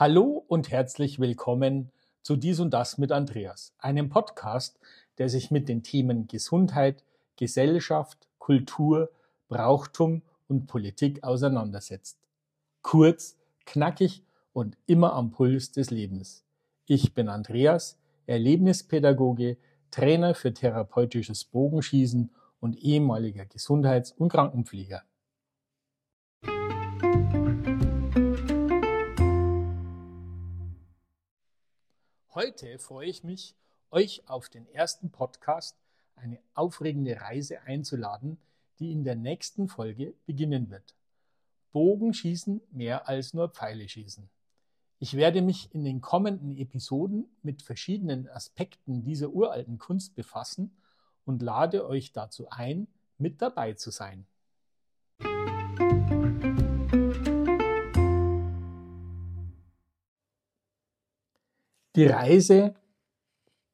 Hallo und herzlich willkommen zu Dies und Das mit Andreas, einem Podcast, der sich mit den Themen Gesundheit, Gesellschaft, Kultur, Brauchtum und Politik auseinandersetzt. Kurz, knackig und immer am Puls des Lebens. Ich bin Andreas, Erlebnispädagoge, Trainer für therapeutisches Bogenschießen und ehemaliger Gesundheits- und Krankenpfleger. Heute freue ich mich, euch auf den ersten Podcast eine aufregende Reise einzuladen, die in der nächsten Folge beginnen wird. Bogenschießen mehr als nur Pfeile schießen. Ich werde mich in den kommenden Episoden mit verschiedenen Aspekten dieser uralten Kunst befassen und lade euch dazu ein, mit dabei zu sein. Die Reise,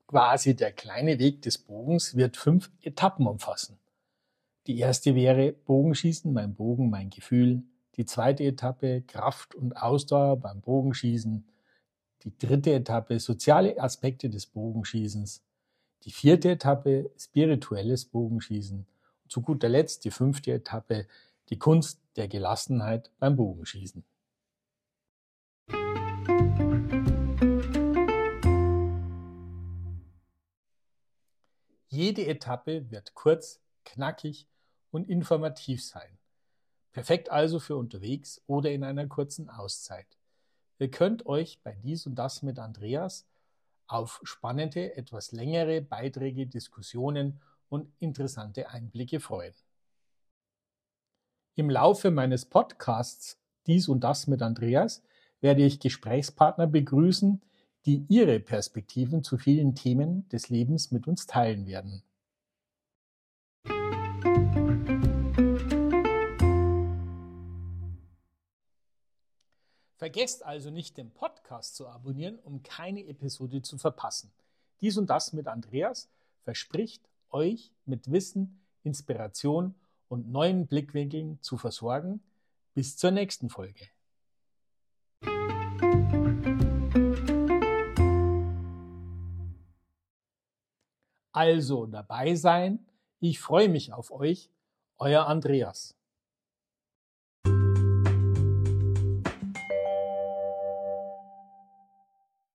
quasi der kleine Weg des Bogens, wird fünf Etappen umfassen. Die erste wäre Bogenschießen, mein Bogen, mein Gefühl. Die zweite Etappe Kraft und Ausdauer beim Bogenschießen. Die dritte Etappe soziale Aspekte des Bogenschießens. Die vierte Etappe spirituelles Bogenschießen. Und zu guter Letzt die fünfte Etappe die Kunst der Gelassenheit beim Bogenschießen. Jede Etappe wird kurz, knackig und informativ sein. Perfekt also für unterwegs oder in einer kurzen Auszeit. Ihr könnt euch bei dies und das mit Andreas auf spannende, etwas längere Beiträge, Diskussionen und interessante Einblicke freuen. Im Laufe meines Podcasts Dies und das mit Andreas werde ich Gesprächspartner begrüßen, die ihre Perspektiven zu vielen Themen des Lebens mit uns teilen werden. Vergesst also nicht, den Podcast zu abonnieren, um keine Episode zu verpassen. Dies und das mit Andreas verspricht euch mit Wissen, Inspiration und neuen Blickwinkeln zu versorgen. Bis zur nächsten Folge. Also dabei sein. Ich freue mich auf euch. Euer Andreas.